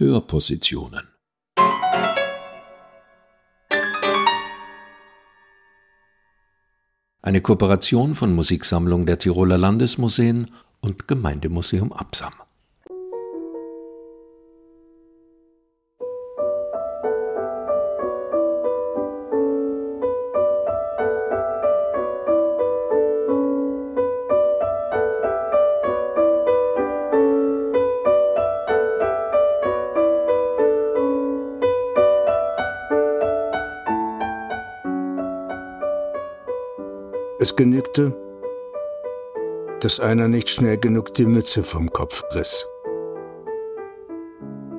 Hörpositionen. Eine Kooperation von Musiksammlung der Tiroler Landesmuseen und Gemeindemuseum Absam. Genügte, dass einer nicht schnell genug die Mütze vom Kopf riss.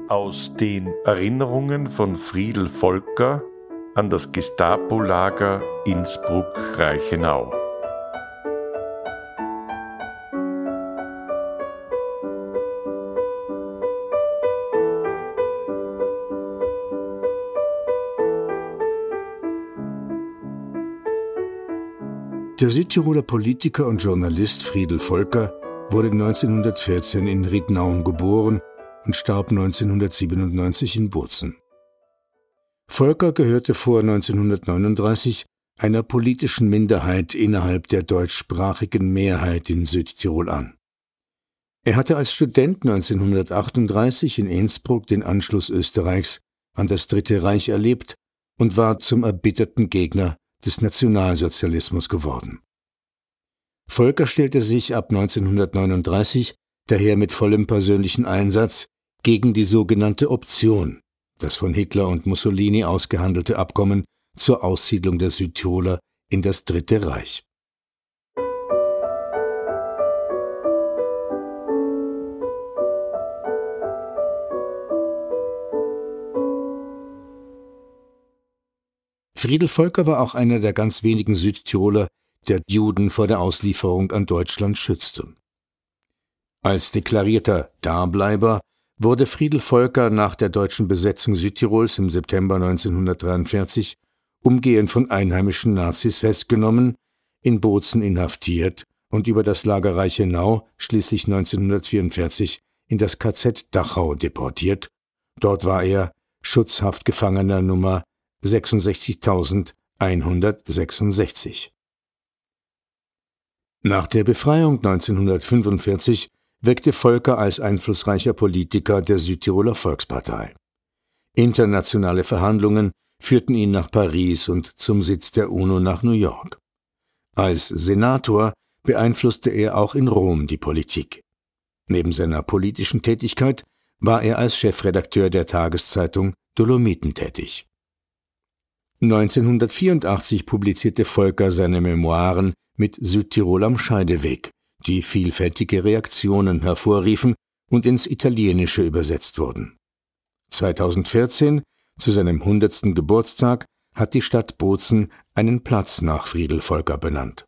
Aus den Erinnerungen von Friedel Volker an das Gestapo-Lager Innsbruck-Reichenau. Der Südtiroler Politiker und Journalist Friedel Volker wurde 1914 in Riednaun geboren und starb 1997 in Bozen. Volker gehörte vor 1939 einer politischen Minderheit innerhalb der deutschsprachigen Mehrheit in Südtirol an. Er hatte als Student 1938 in Innsbruck den Anschluss Österreichs an das Dritte Reich erlebt und war zum erbitterten Gegner des Nationalsozialismus geworden. Volker stellte sich ab 1939 daher mit vollem persönlichen Einsatz gegen die sogenannte Option, das von Hitler und Mussolini ausgehandelte Abkommen zur Aussiedlung der Südtiroler in das Dritte Reich. Friedel Volker war auch einer der ganz wenigen Südtiroler, der Juden vor der Auslieferung an Deutschland schützte. Als deklarierter Dableiber wurde Friedel Volker nach der deutschen Besetzung Südtirols im September 1943 umgehend von einheimischen Nazis festgenommen, in Bozen inhaftiert und über das Lager Reichenau schließlich 1944 in das KZ Dachau deportiert. Dort war er Schutzhaftgefangener Nummer 66.166. Nach der Befreiung 1945 wirkte Volker als einflussreicher Politiker der Südtiroler Volkspartei. Internationale Verhandlungen führten ihn nach Paris und zum Sitz der UNO nach New York. Als Senator beeinflusste er auch in Rom die Politik. Neben seiner politischen Tätigkeit war er als Chefredakteur der Tageszeitung Dolomiten tätig. 1984 publizierte Volker seine Memoiren mit Südtirol am Scheideweg, die vielfältige Reaktionen hervorriefen und ins Italienische übersetzt wurden. 2014, zu seinem 100. Geburtstag, hat die Stadt Bozen einen Platz nach Friedel Volker benannt.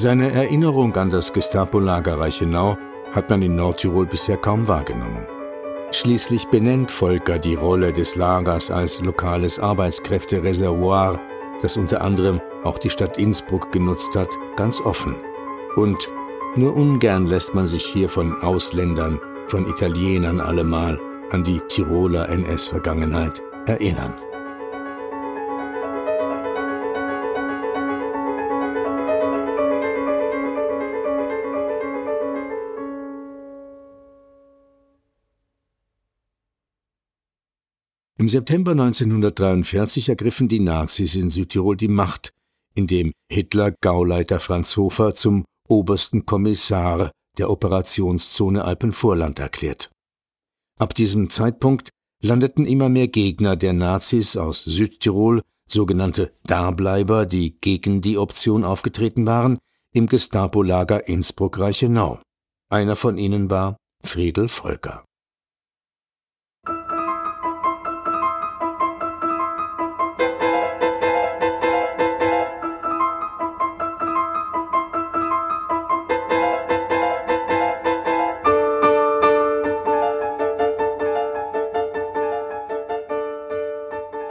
Seine Erinnerung an das Gestapo-Lager Reichenau hat man in Nordtirol bisher kaum wahrgenommen. Schließlich benennt Volker die Rolle des Lagers als lokales Arbeitskräftereservoir, das unter anderem auch die Stadt Innsbruck genutzt hat, ganz offen. Und nur ungern lässt man sich hier von Ausländern, von Italienern allemal an die Tiroler NS-Vergangenheit erinnern. Im September 1943 ergriffen die Nazis in Südtirol die Macht, indem Hitler Gauleiter Franz Hofer zum obersten Kommissar der Operationszone Alpenvorland erklärt. Ab diesem Zeitpunkt landeten immer mehr Gegner der Nazis aus Südtirol, sogenannte Dableiber, die gegen die Option aufgetreten waren, im Gestapo-Lager Innsbruck-Reichenau. Einer von ihnen war Friedel Volker.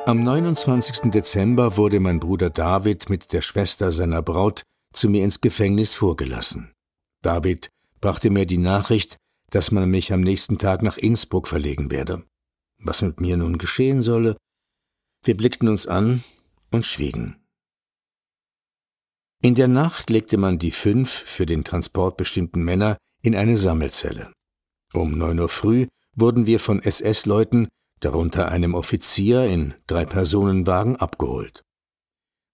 Am 29. Dezember wurde mein Bruder David mit der Schwester seiner Braut zu mir ins Gefängnis vorgelassen. David brachte mir die Nachricht, dass man mich am nächsten Tag nach Innsbruck verlegen werde. Was mit mir nun geschehen solle? Wir blickten uns an und schwiegen. In der Nacht legte man die fünf für den Transport bestimmten Männer in eine Sammelzelle. Um neun Uhr früh wurden wir von SS-Leuten, darunter einem Offizier, in drei Personenwagen abgeholt.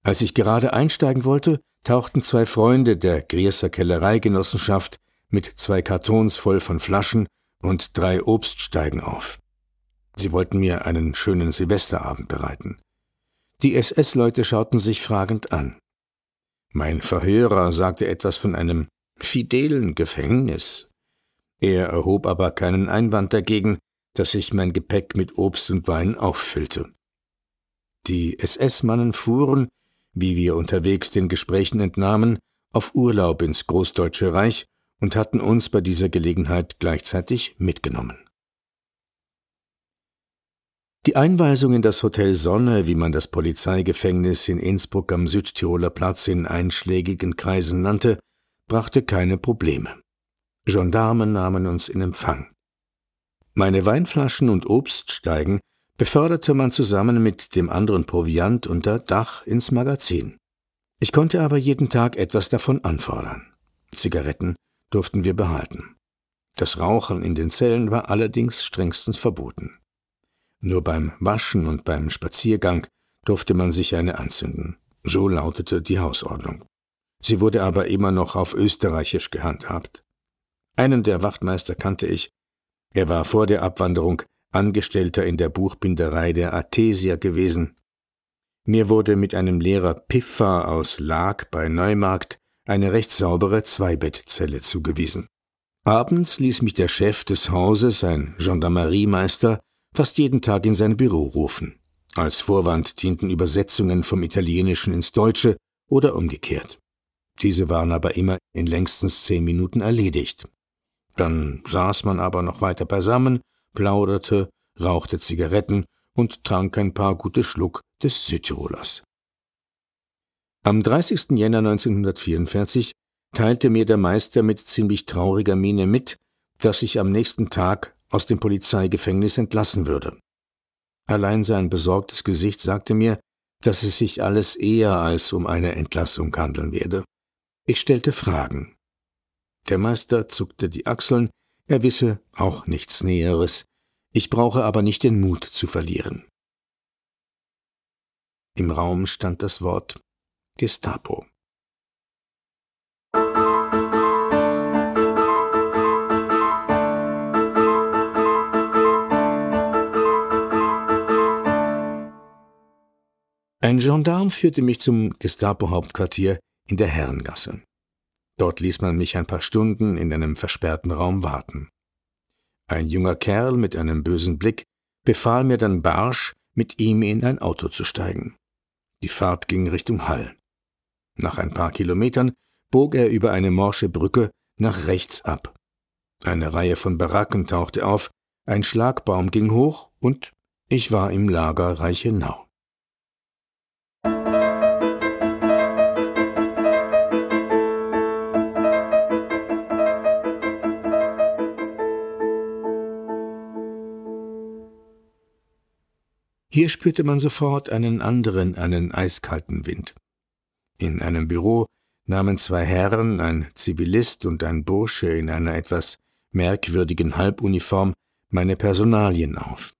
Als ich gerade einsteigen wollte, tauchten zwei Freunde der Grierser Kellereigenossenschaft mit zwei Kartons voll von Flaschen und drei Obststeigen auf. Sie wollten mir einen schönen Silvesterabend bereiten. Die SS-Leute schauten sich fragend an. Mein Verhörer sagte etwas von einem fidelen Gefängnis. Er erhob aber keinen Einwand dagegen, dass ich mein Gepäck mit Obst und Wein auffüllte. Die SS-Mannen fuhren, wie wir unterwegs den Gesprächen entnahmen, auf Urlaub ins Großdeutsche Reich und hatten uns bei dieser Gelegenheit gleichzeitig mitgenommen. Die Einweisung in das Hotel Sonne, wie man das Polizeigefängnis in Innsbruck am Südtiroler Platz in einschlägigen Kreisen nannte, brachte keine Probleme. Gendarmen nahmen uns in Empfang. Meine Weinflaschen und Obststeigen beförderte man zusammen mit dem anderen Proviant unter Dach ins Magazin. Ich konnte aber jeden Tag etwas davon anfordern. Zigaretten durften wir behalten. Das Rauchen in den Zellen war allerdings strengstens verboten. Nur beim Waschen und beim Spaziergang durfte man sich eine anzünden. So lautete die Hausordnung. Sie wurde aber immer noch auf österreichisch gehandhabt. Einen der Wachtmeister kannte ich. Er war vor der Abwanderung Angestellter in der Buchbinderei der Athesia gewesen. Mir wurde mit einem Lehrer Piffer aus Lag bei Neumarkt eine recht saubere Zweibettzelle zugewiesen. Abends ließ mich der Chef des Hauses, ein Gendarmeriemeister, fast jeden Tag in sein Büro rufen. Als Vorwand dienten Übersetzungen vom Italienischen ins Deutsche oder umgekehrt. Diese waren aber immer in längstens zehn Minuten erledigt. Dann saß man aber noch weiter beisammen, plauderte, rauchte Zigaretten und trank ein paar gute Schluck des Südtirolers. Am 30. Jänner 1944 teilte mir der Meister mit ziemlich trauriger Miene mit, dass ich am nächsten Tag aus dem Polizeigefängnis entlassen würde. Allein sein besorgtes Gesicht sagte mir, dass es sich alles eher als um eine Entlassung handeln werde. Ich stellte Fragen. Der Meister zuckte die Achseln, er wisse auch nichts Näheres, ich brauche aber nicht den Mut zu verlieren. Im Raum stand das Wort Gestapo. Ein Gendarm führte mich zum Gestapo-Hauptquartier in der Herrengasse. Dort ließ man mich ein paar Stunden in einem versperrten Raum warten. Ein junger Kerl mit einem bösen Blick befahl mir dann barsch, mit ihm in ein Auto zu steigen. Die Fahrt ging Richtung Hall. Nach ein paar Kilometern bog er über eine morsche Brücke nach rechts ab. Eine Reihe von Baracken tauchte auf, ein Schlagbaum ging hoch und ich war im Lager Reichenau. Hier spürte man sofort einen anderen, einen eiskalten Wind. In einem Büro nahmen zwei Herren, ein Zivilist und ein Bursche in einer etwas merkwürdigen Halbuniform, meine Personalien auf.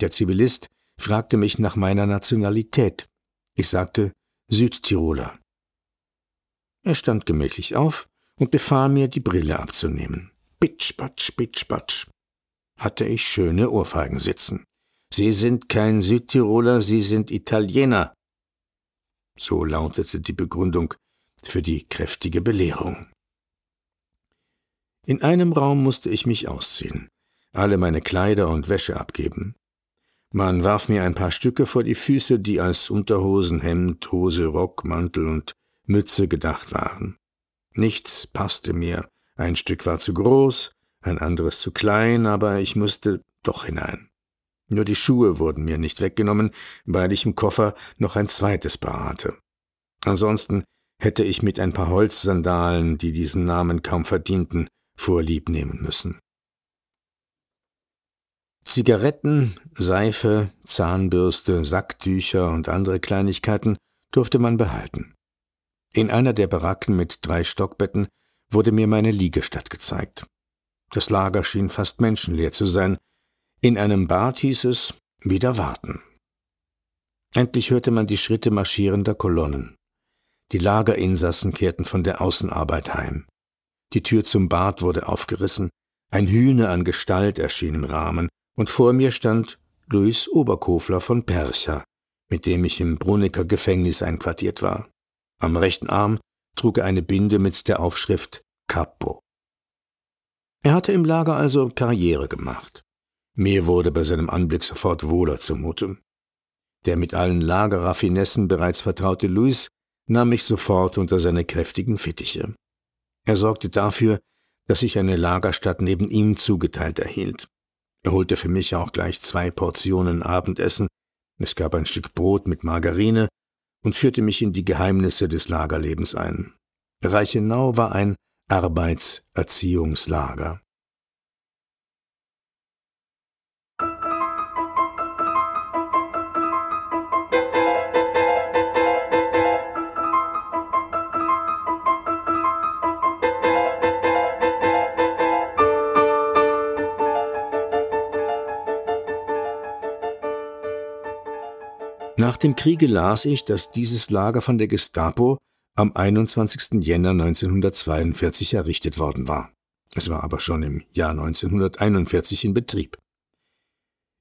Der Zivilist fragte mich nach meiner Nationalität. Ich sagte Südtiroler. Er stand gemächlich auf und befahl mir, die Brille abzunehmen. Pitsch, patsch, pitsch, patsch. Hatte ich schöne Ohrfeigen sitzen. Sie sind kein Südtiroler, Sie sind Italiener, so lautete die Begründung für die kräftige Belehrung. In einem Raum musste ich mich ausziehen, alle meine Kleider und Wäsche abgeben. Man warf mir ein paar Stücke vor die Füße, die als Unterhosen, Hemd, Hose, Rock, Mantel und Mütze gedacht waren. Nichts passte mir, ein Stück war zu groß, ein anderes zu klein, aber ich musste doch hinein. Nur die Schuhe wurden mir nicht weggenommen, weil ich im Koffer noch ein zweites Paar hatte. Ansonsten hätte ich mit ein paar Holzsandalen, die diesen Namen kaum verdienten, vorlieb nehmen müssen. Zigaretten, Seife, Zahnbürste, Sacktücher und andere Kleinigkeiten durfte man behalten. In einer der Baracken mit drei Stockbetten wurde mir meine Liegestatt gezeigt. Das Lager schien fast menschenleer zu sein. In einem Bad hieß es wieder warten. Endlich hörte man die Schritte marschierender Kolonnen. Die Lagerinsassen kehrten von der Außenarbeit heim. Die Tür zum Bad wurde aufgerissen, ein Hühner an Gestalt erschien im Rahmen, und vor mir stand Luis Oberkofler von Percha, mit dem ich im Brunnicker Gefängnis einquartiert war. Am rechten Arm trug er eine Binde mit der Aufschrift Capo. Er hatte im Lager also Karriere gemacht. Mir wurde bei seinem Anblick sofort wohler zumute. Der mit allen Lagerraffinessen bereits vertraute Luis nahm mich sofort unter seine kräftigen Fittiche. Er sorgte dafür, dass ich eine Lagerstatt neben ihm zugeteilt erhielt. Er holte für mich auch gleich zwei Portionen Abendessen, es gab ein Stück Brot mit Margarine und führte mich in die Geheimnisse des Lagerlebens ein. Reichenau war ein Arbeitserziehungslager. Nach dem Kriege las ich, dass dieses Lager von der Gestapo am 21. Jänner 1942 errichtet worden war. Es war aber schon im Jahr 1941 in Betrieb.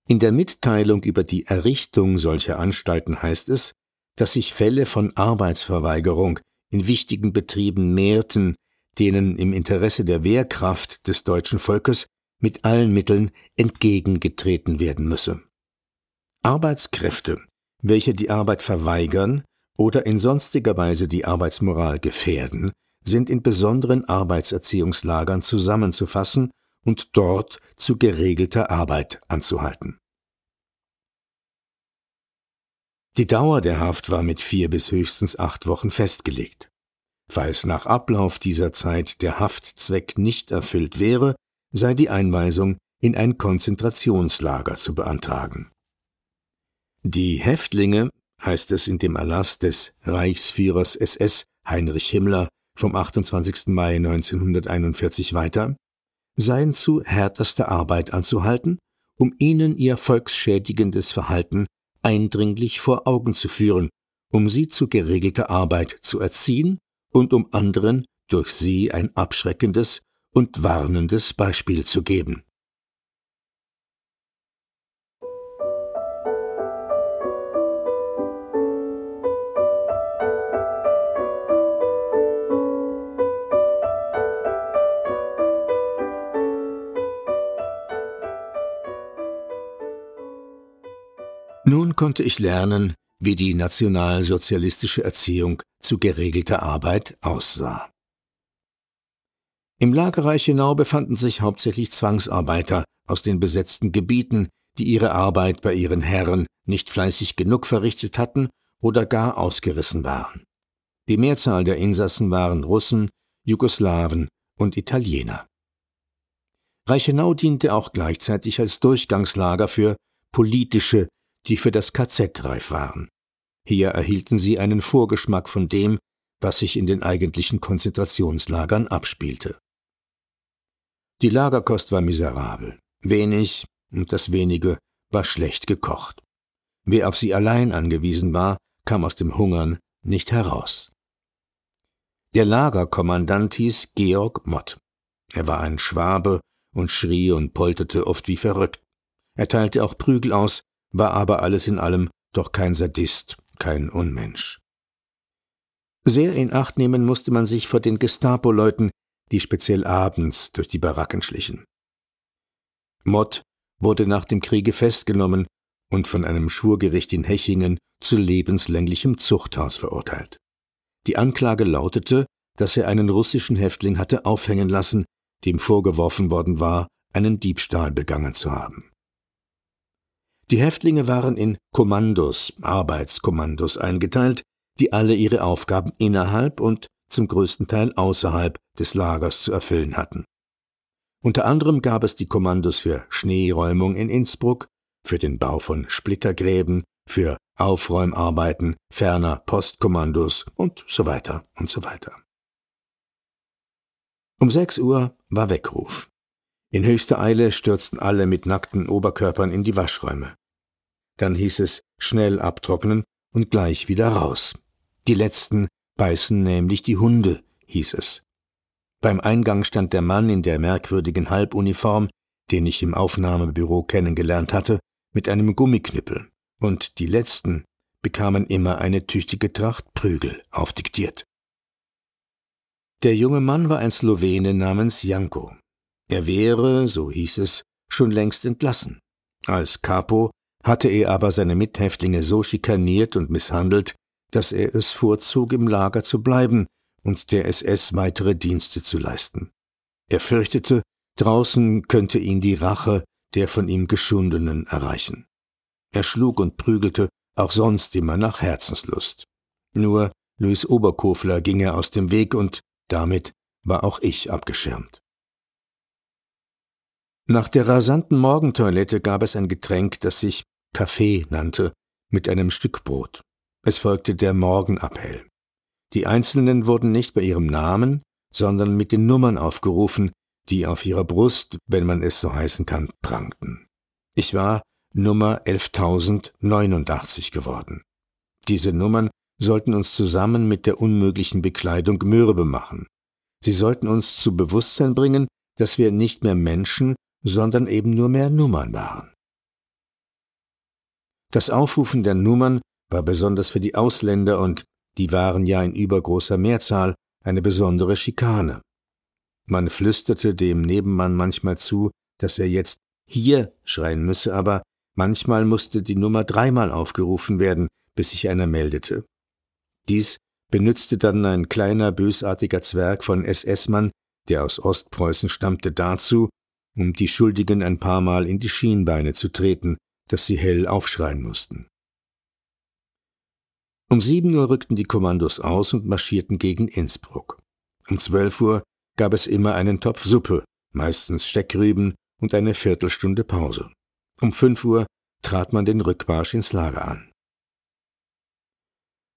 In der Mitteilung über die Errichtung solcher Anstalten heißt es, dass sich Fälle von Arbeitsverweigerung in wichtigen Betrieben mehrten, denen im Interesse der Wehrkraft des deutschen Volkes mit allen Mitteln entgegengetreten werden müsse. Arbeitskräfte, welche die Arbeit verweigern oder in sonstiger Weise die Arbeitsmoral gefährden, sind in besonderen Arbeitserziehungslagern zusammenzufassen und dort zu geregelter Arbeit anzuhalten. Die Dauer der Haft war mit vier bis höchstens acht Wochen festgelegt. Falls nach Ablauf dieser Zeit der Haftzweck nicht erfüllt wäre, sei die Einweisung in ein Konzentrationslager zu beantragen. Die Häftlinge, heißt es in dem Erlass des Reichsführers SS Heinrich Himmler vom 28. Mai 1941 weiter, seien zu härterster Arbeit anzuhalten, um ihnen ihr volksschädigendes Verhalten eindringlich vor Augen zu führen, um sie zu geregelter Arbeit zu erziehen und um anderen durch sie ein abschreckendes und warnendes Beispiel zu geben. Konnte ich lernen, wie die nationalsozialistische Erziehung zu geregelter Arbeit aussah. Im Lager Reichenau befanden sich hauptsächlich Zwangsarbeiter aus den besetzten Gebieten, die ihre Arbeit bei ihren Herren nicht fleißig genug verrichtet hatten oder gar ausgerissen waren. Die Mehrzahl der Insassen waren Russen, Jugoslawen und Italiener. Reichenau diente auch gleichzeitig als Durchgangslager für politische die für das KZ reif waren. Hier erhielten sie einen Vorgeschmack von dem, was sich in den eigentlichen Konzentrationslagern abspielte. Die Lagerkost war miserabel, wenig und das wenige war schlecht gekocht. Wer auf sie allein angewiesen war, kam aus dem Hungern nicht heraus. Der Lagerkommandant hieß Georg Mott. Er war ein Schwabe und schrie und polterte oft wie verrückt. Er teilte auch Prügel aus, war aber alles in allem doch kein Sadist, kein Unmensch. Sehr in Acht nehmen musste man sich vor den Gestapo-Leuten, die speziell abends durch die Baracken schlichen. Mott wurde nach dem Kriege festgenommen und von einem Schwurgericht in Hechingen zu lebenslänglichem Zuchthaus verurteilt. Die Anklage lautete, dass er einen russischen Häftling hatte aufhängen lassen, dem vorgeworfen worden war, einen Diebstahl begangen zu haben. Die Häftlinge waren in Kommandos, Arbeitskommandos eingeteilt, die alle ihre Aufgaben innerhalb und zum größten Teil außerhalb des Lagers zu erfüllen hatten. Unter anderem gab es die Kommandos für Schneeräumung in Innsbruck, für den Bau von Splittergräben, für Aufräumarbeiten, ferner Postkommandos und so weiter und so weiter. Um sechs Uhr war Weckruf. In höchster Eile stürzten alle mit nackten Oberkörpern in die Waschräume. Dann hieß es schnell abtrocknen und gleich wieder raus. Die letzten beißen nämlich die Hunde, hieß es. Beim Eingang stand der Mann in der merkwürdigen Halbuniform, den ich im Aufnahmebüro kennengelernt hatte, mit einem Gummiknüppel, und die letzten bekamen immer eine tüchtige Tracht Prügel aufdiktiert. Der junge Mann war ein Slowene namens Janko. Er wäre, so hieß es, schon längst entlassen. Als Capo hatte er aber seine Mithäftlinge so schikaniert und misshandelt, dass er es vorzog, im Lager zu bleiben und der SS weitere Dienste zu leisten. Er fürchtete, draußen könnte ihn die Rache der von ihm Geschundenen erreichen. Er schlug und prügelte auch sonst immer nach Herzenslust. Nur Louis Oberkofler ging er aus dem Weg und damit war auch ich abgeschirmt. Nach der rasanten Morgentoilette gab es ein Getränk, das sich Kaffee nannte, mit einem Stück Brot. Es folgte der Morgenappell. Die Einzelnen wurden nicht bei ihrem Namen, sondern mit den Nummern aufgerufen, die auf ihrer Brust, wenn man es so heißen kann, prangten. Ich war Nummer 11.089 geworden. Diese Nummern sollten uns zusammen mit der unmöglichen Bekleidung mürbe machen. Sie sollten uns zu Bewusstsein bringen, dass wir nicht mehr Menschen, sondern eben nur mehr Nummern waren. Das Aufrufen der Nummern war besonders für die Ausländer und die waren ja in übergroßer Mehrzahl eine besondere Schikane. Man flüsterte dem Nebenmann manchmal zu, dass er jetzt hier schreien müsse, aber manchmal musste die Nummer dreimal aufgerufen werden, bis sich einer meldete. Dies benützte dann ein kleiner bösartiger Zwerg von SS-Mann, der aus Ostpreußen stammte, dazu, um die Schuldigen ein paar Mal in die Schienbeine zu treten, dass sie hell aufschreien mussten. Um sieben Uhr rückten die Kommandos aus und marschierten gegen Innsbruck. Um zwölf Uhr gab es immer einen Topf Suppe, meistens Steckrüben und eine Viertelstunde Pause. Um fünf Uhr trat man den Rückmarsch ins Lager an.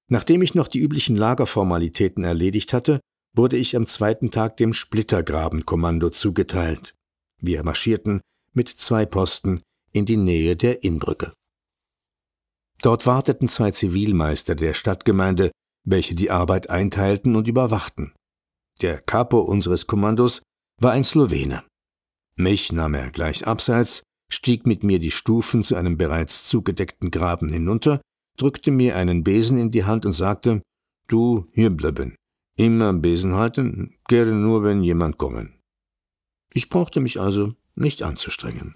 Nachdem ich noch die üblichen Lagerformalitäten erledigt hatte, wurde ich am zweiten Tag dem Splittergrabenkommando zugeteilt. Wir marschierten mit zwei Posten in die Nähe der Innbrücke. Dort warteten zwei Zivilmeister der Stadtgemeinde, welche die Arbeit einteilten und überwachten. Der Capo unseres Kommandos war ein Slowene. Mich nahm er gleich abseits, stieg mit mir die Stufen zu einem bereits zugedeckten Graben hinunter, drückte mir einen Besen in die Hand und sagte, Du hier bleiben, immer Besen halten, gerne nur, wenn jemand kommen. Ich brauchte mich also nicht anzustrengen.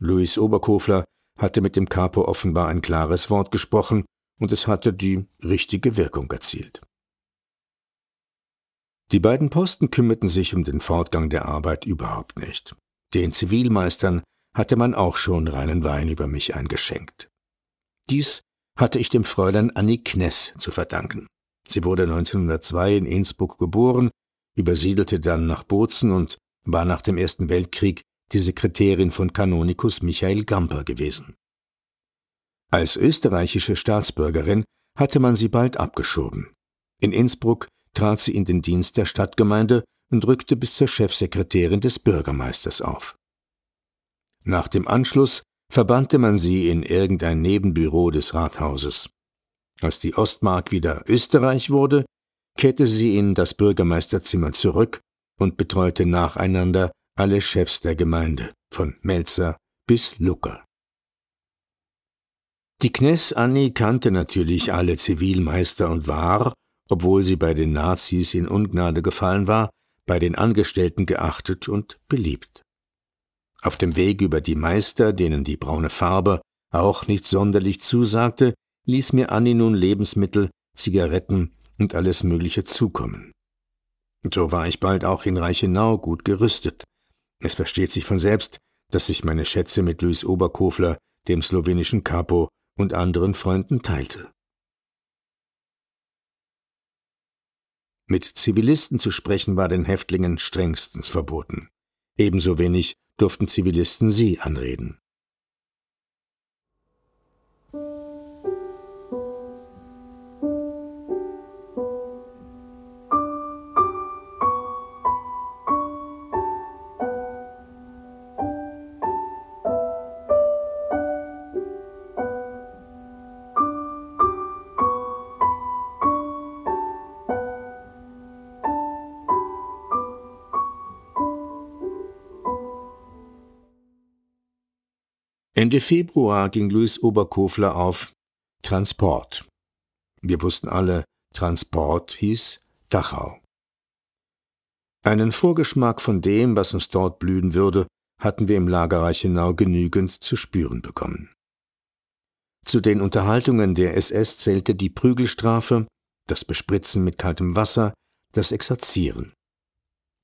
Louis Oberkofler hatte mit dem Capo offenbar ein klares Wort gesprochen, und es hatte die richtige Wirkung erzielt. Die beiden Posten kümmerten sich um den Fortgang der Arbeit überhaupt nicht. Den Zivilmeistern hatte man auch schon reinen Wein über mich eingeschenkt. Dies hatte ich dem Fräulein Annie Kness zu verdanken. Sie wurde 1902 in Innsbruck geboren, übersiedelte dann nach Bozen und war nach dem Ersten Weltkrieg die Sekretärin von Kanonikus Michael Gamper gewesen. Als österreichische Staatsbürgerin hatte man sie bald abgeschoben. In Innsbruck trat sie in den Dienst der Stadtgemeinde und rückte bis zur Chefsekretärin des Bürgermeisters auf. Nach dem Anschluss verbannte man sie in irgendein Nebenbüro des Rathauses. Als die Ostmark wieder Österreich wurde, kehrte sie in das Bürgermeisterzimmer zurück und betreute nacheinander alle Chefs der Gemeinde, von Melzer bis Lucker. Die Kness Annie kannte natürlich alle Zivilmeister und war, obwohl sie bei den Nazis in Ungnade gefallen war, bei den Angestellten geachtet und beliebt. Auf dem Weg über die Meister, denen die braune Farbe auch nicht sonderlich zusagte, ließ mir Annie nun Lebensmittel, Zigaretten und alles Mögliche zukommen. So war ich bald auch in Reichenau gut gerüstet. Es versteht sich von selbst, dass ich meine Schätze mit Luis Oberkofler, dem slowenischen Capo und anderen Freunden teilte. Mit Zivilisten zu sprechen war den Häftlingen strengstens verboten. Ebenso wenig durften Zivilisten sie anreden. Ende Februar ging Luis Oberkofler auf Transport. Wir wussten alle, Transport hieß Dachau. Einen Vorgeschmack von dem, was uns dort blühen würde, hatten wir im Lager Reichenau genügend zu spüren bekommen. Zu den Unterhaltungen der SS zählte die Prügelstrafe, das Bespritzen mit kaltem Wasser, das Exerzieren.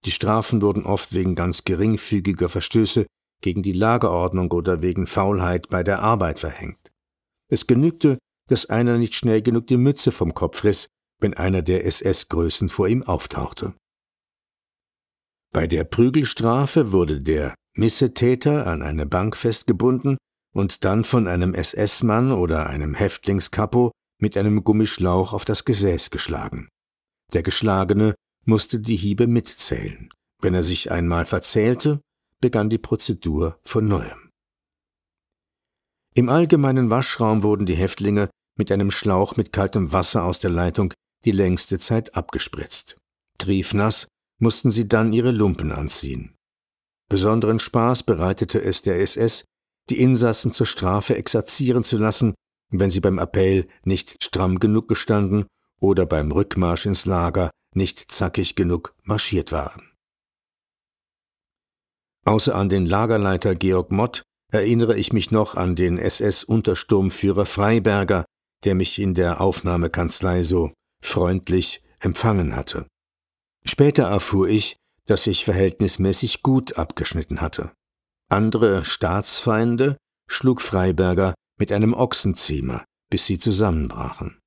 Die Strafen wurden oft wegen ganz geringfügiger Verstöße gegen die Lagerordnung oder wegen Faulheit bei der Arbeit verhängt. Es genügte, dass einer nicht schnell genug die Mütze vom Kopf riss, wenn einer der SS-Größen vor ihm auftauchte. Bei der Prügelstrafe wurde der Missetäter an eine Bank festgebunden und dann von einem SS-Mann oder einem Häftlingskapo mit einem Gummischlauch auf das Gesäß geschlagen. Der Geschlagene musste die Hiebe mitzählen. Wenn er sich einmal verzählte, begann die Prozedur von neuem. Im allgemeinen Waschraum wurden die Häftlinge mit einem Schlauch mit kaltem Wasser aus der Leitung die längste Zeit abgespritzt. Triefnass mussten sie dann ihre Lumpen anziehen. Besonderen Spaß bereitete es der SS, die Insassen zur Strafe exerzieren zu lassen, wenn sie beim Appell nicht stramm genug gestanden oder beim Rückmarsch ins Lager nicht zackig genug marschiert waren. Außer an den Lagerleiter Georg Mott erinnere ich mich noch an den SS-Untersturmführer Freiberger, der mich in der Aufnahmekanzlei so freundlich empfangen hatte. Später erfuhr ich, dass ich verhältnismäßig gut abgeschnitten hatte. Andere Staatsfeinde schlug Freiberger mit einem Ochsenziemer, bis sie zusammenbrachen.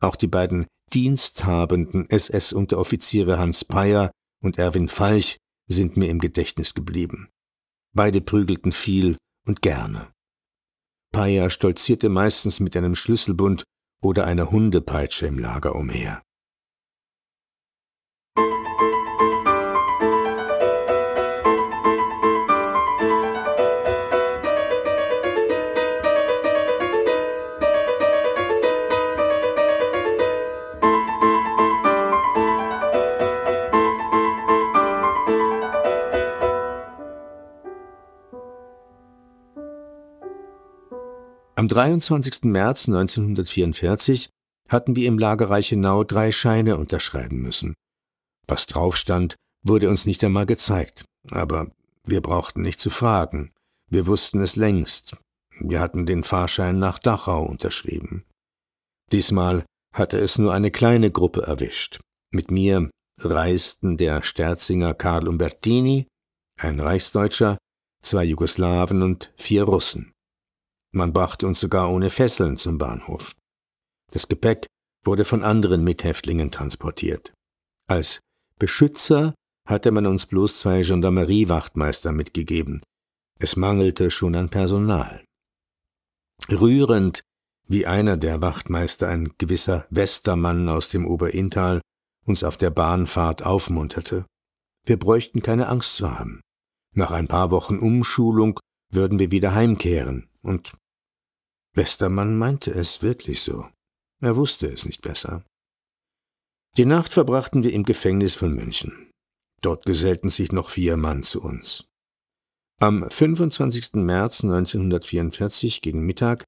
Auch die beiden diensthabenden SS-Unteroffiziere Hans Peyer und Erwin Falch sind mir im Gedächtnis geblieben. Beide prügelten viel und gerne. Paya stolzierte meistens mit einem Schlüsselbund oder einer Hundepeitsche im Lager umher. 23. März 1944 hatten wir im Lager Reichenau drei Scheine unterschreiben müssen. Was drauf stand, wurde uns nicht einmal gezeigt, aber wir brauchten nicht zu fragen. Wir wussten es längst. Wir hatten den Fahrschein nach Dachau unterschrieben. Diesmal hatte es nur eine kleine Gruppe erwischt. Mit mir reisten der Sterzinger Karl Umbertini, ein Reichsdeutscher, zwei Jugoslawen und vier Russen. Man brachte uns sogar ohne Fesseln zum Bahnhof. Das Gepäck wurde von anderen Mithäftlingen transportiert. Als Beschützer hatte man uns bloß zwei Gendarmeriewachtmeister mitgegeben. Es mangelte schon an Personal. Rührend, wie einer der Wachtmeister, ein gewisser Westermann aus dem Oberinntal, uns auf der Bahnfahrt aufmunterte. Wir bräuchten keine Angst zu haben. Nach ein paar Wochen Umschulung würden wir wieder heimkehren, und Westermann meinte es wirklich so. Er wusste es nicht besser. Die Nacht verbrachten wir im Gefängnis von München. Dort gesellten sich noch vier Mann zu uns. Am 25. März 1944 gegen Mittag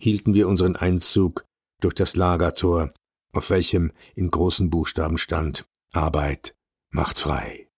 hielten wir unseren Einzug durch das Lagertor, auf welchem in großen Buchstaben stand Arbeit macht frei.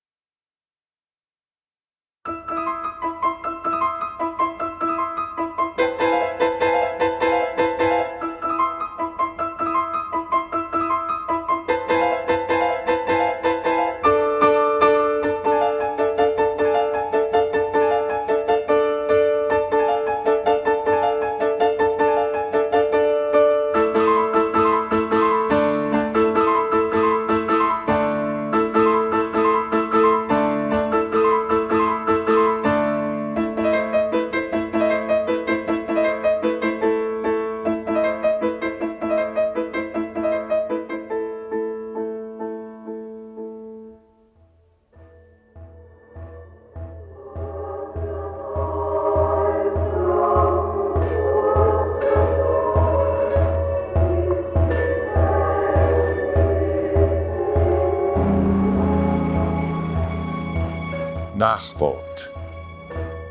Nachwort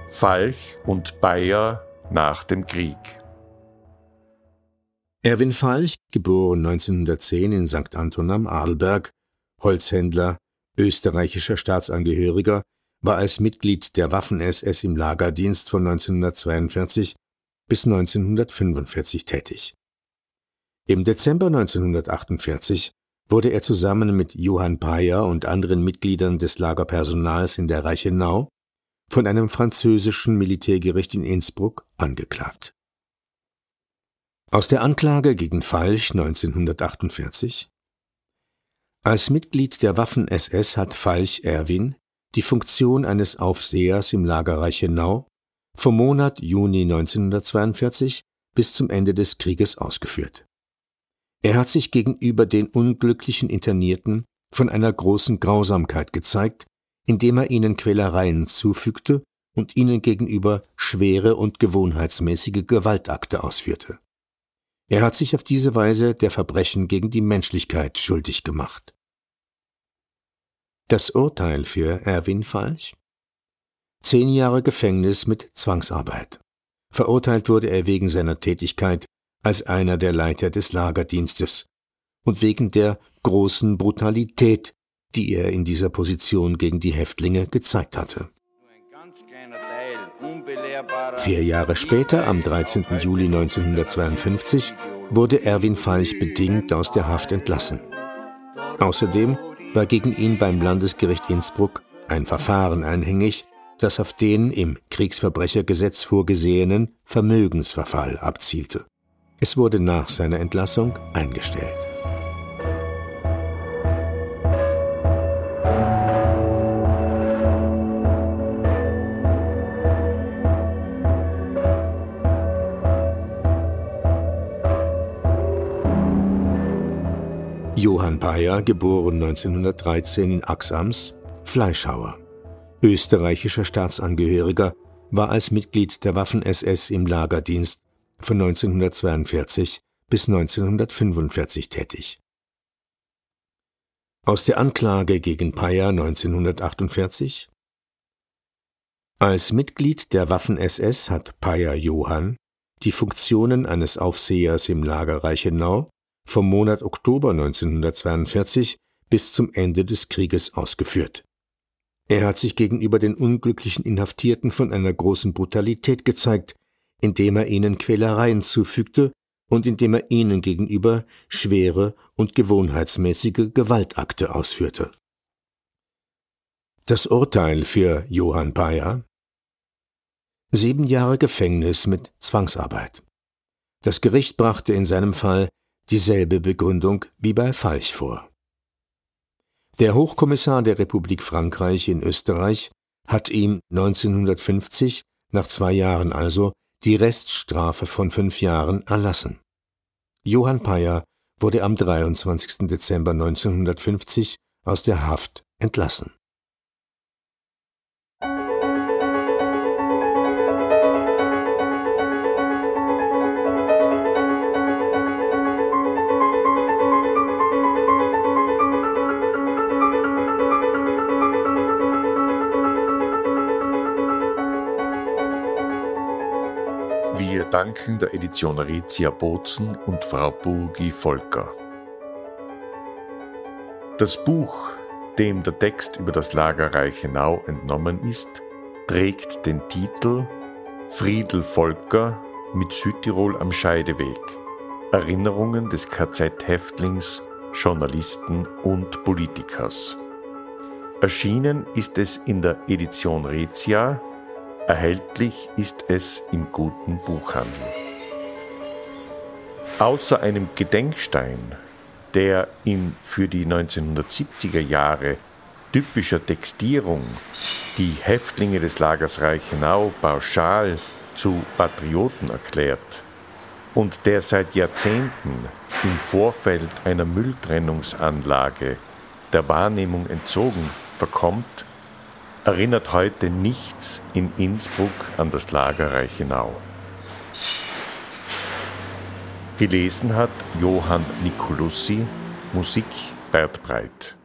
Falch und Bayer nach dem Krieg Erwin Falch, geboren 1910 in St. Anton am Adelberg, Holzhändler, österreichischer Staatsangehöriger, war als Mitglied der Waffen-SS im Lagerdienst von 1942 bis 1945 tätig. Im Dezember 1948 wurde er zusammen mit Johann Breyer und anderen Mitgliedern des Lagerpersonals in der Reichenau von einem französischen Militärgericht in Innsbruck angeklagt. Aus der Anklage gegen Falch 1948 Als Mitglied der Waffen-SS hat Falch Erwin die Funktion eines Aufsehers im Lager Reichenau vom Monat Juni 1942 bis zum Ende des Krieges ausgeführt. Er hat sich gegenüber den unglücklichen Internierten von einer großen Grausamkeit gezeigt, indem er ihnen Quälereien zufügte und ihnen gegenüber schwere und gewohnheitsmäßige Gewaltakte ausführte. Er hat sich auf diese Weise der Verbrechen gegen die Menschlichkeit schuldig gemacht. Das Urteil für Erwin Falch? Zehn Jahre Gefängnis mit Zwangsarbeit. Verurteilt wurde er wegen seiner Tätigkeit als einer der Leiter des Lagerdienstes und wegen der großen Brutalität, die er in dieser Position gegen die Häftlinge gezeigt hatte. Vier Jahre später, am 13. Juli 1952, wurde Erwin Falch bedingt aus der Haft entlassen. Außerdem war gegen ihn beim Landesgericht Innsbruck ein Verfahren anhängig, das auf den im Kriegsverbrechergesetz vorgesehenen Vermögensverfall abzielte. Es wurde nach seiner Entlassung eingestellt. Johann Bayer, geboren 1913 in Axams, Fleischhauer. Österreichischer Staatsangehöriger, war als Mitglied der Waffen-SS im Lagerdienst von 1942 bis 1945 tätig. Aus der Anklage gegen Payer 1948 Als Mitglied der Waffen-SS hat Payer Johann die Funktionen eines Aufsehers im Lager Reichenau vom Monat Oktober 1942 bis zum Ende des Krieges ausgeführt. Er hat sich gegenüber den unglücklichen Inhaftierten von einer großen Brutalität gezeigt, indem er ihnen Quälereien zufügte und indem er ihnen gegenüber schwere und gewohnheitsmäßige Gewaltakte ausführte. Das Urteil für Johann Bayer Sieben Jahre Gefängnis mit Zwangsarbeit. Das Gericht brachte in seinem Fall dieselbe Begründung wie bei Falch vor. Der Hochkommissar der Republik Frankreich in Österreich hat ihm 1950, nach zwei Jahren also, die Reststrafe von fünf Jahren erlassen. Johann Payer wurde am 23. Dezember 1950 aus der Haft entlassen. Danken der Edition Rezia Bozen und Frau Burgi Volker. Das Buch, dem der Text über das Lager Reichenau entnommen ist, trägt den Titel Friedel Volker mit Südtirol am Scheideweg. Erinnerungen des KZ-Häftlings, Journalisten und Politikers. Erschienen ist es in der Edition Rezia Erhältlich ist es im guten Buchhandel. Außer einem Gedenkstein, der in für die 1970er Jahre typischer Textierung die Häftlinge des Lagers Reichenau pauschal zu Patrioten erklärt und der seit Jahrzehnten im Vorfeld einer Mülltrennungsanlage der Wahrnehmung entzogen verkommt, erinnert heute nichts in Innsbruck an das Lager Reichenau. Gelesen hat Johann Nicolussi, Musik Bert Breit.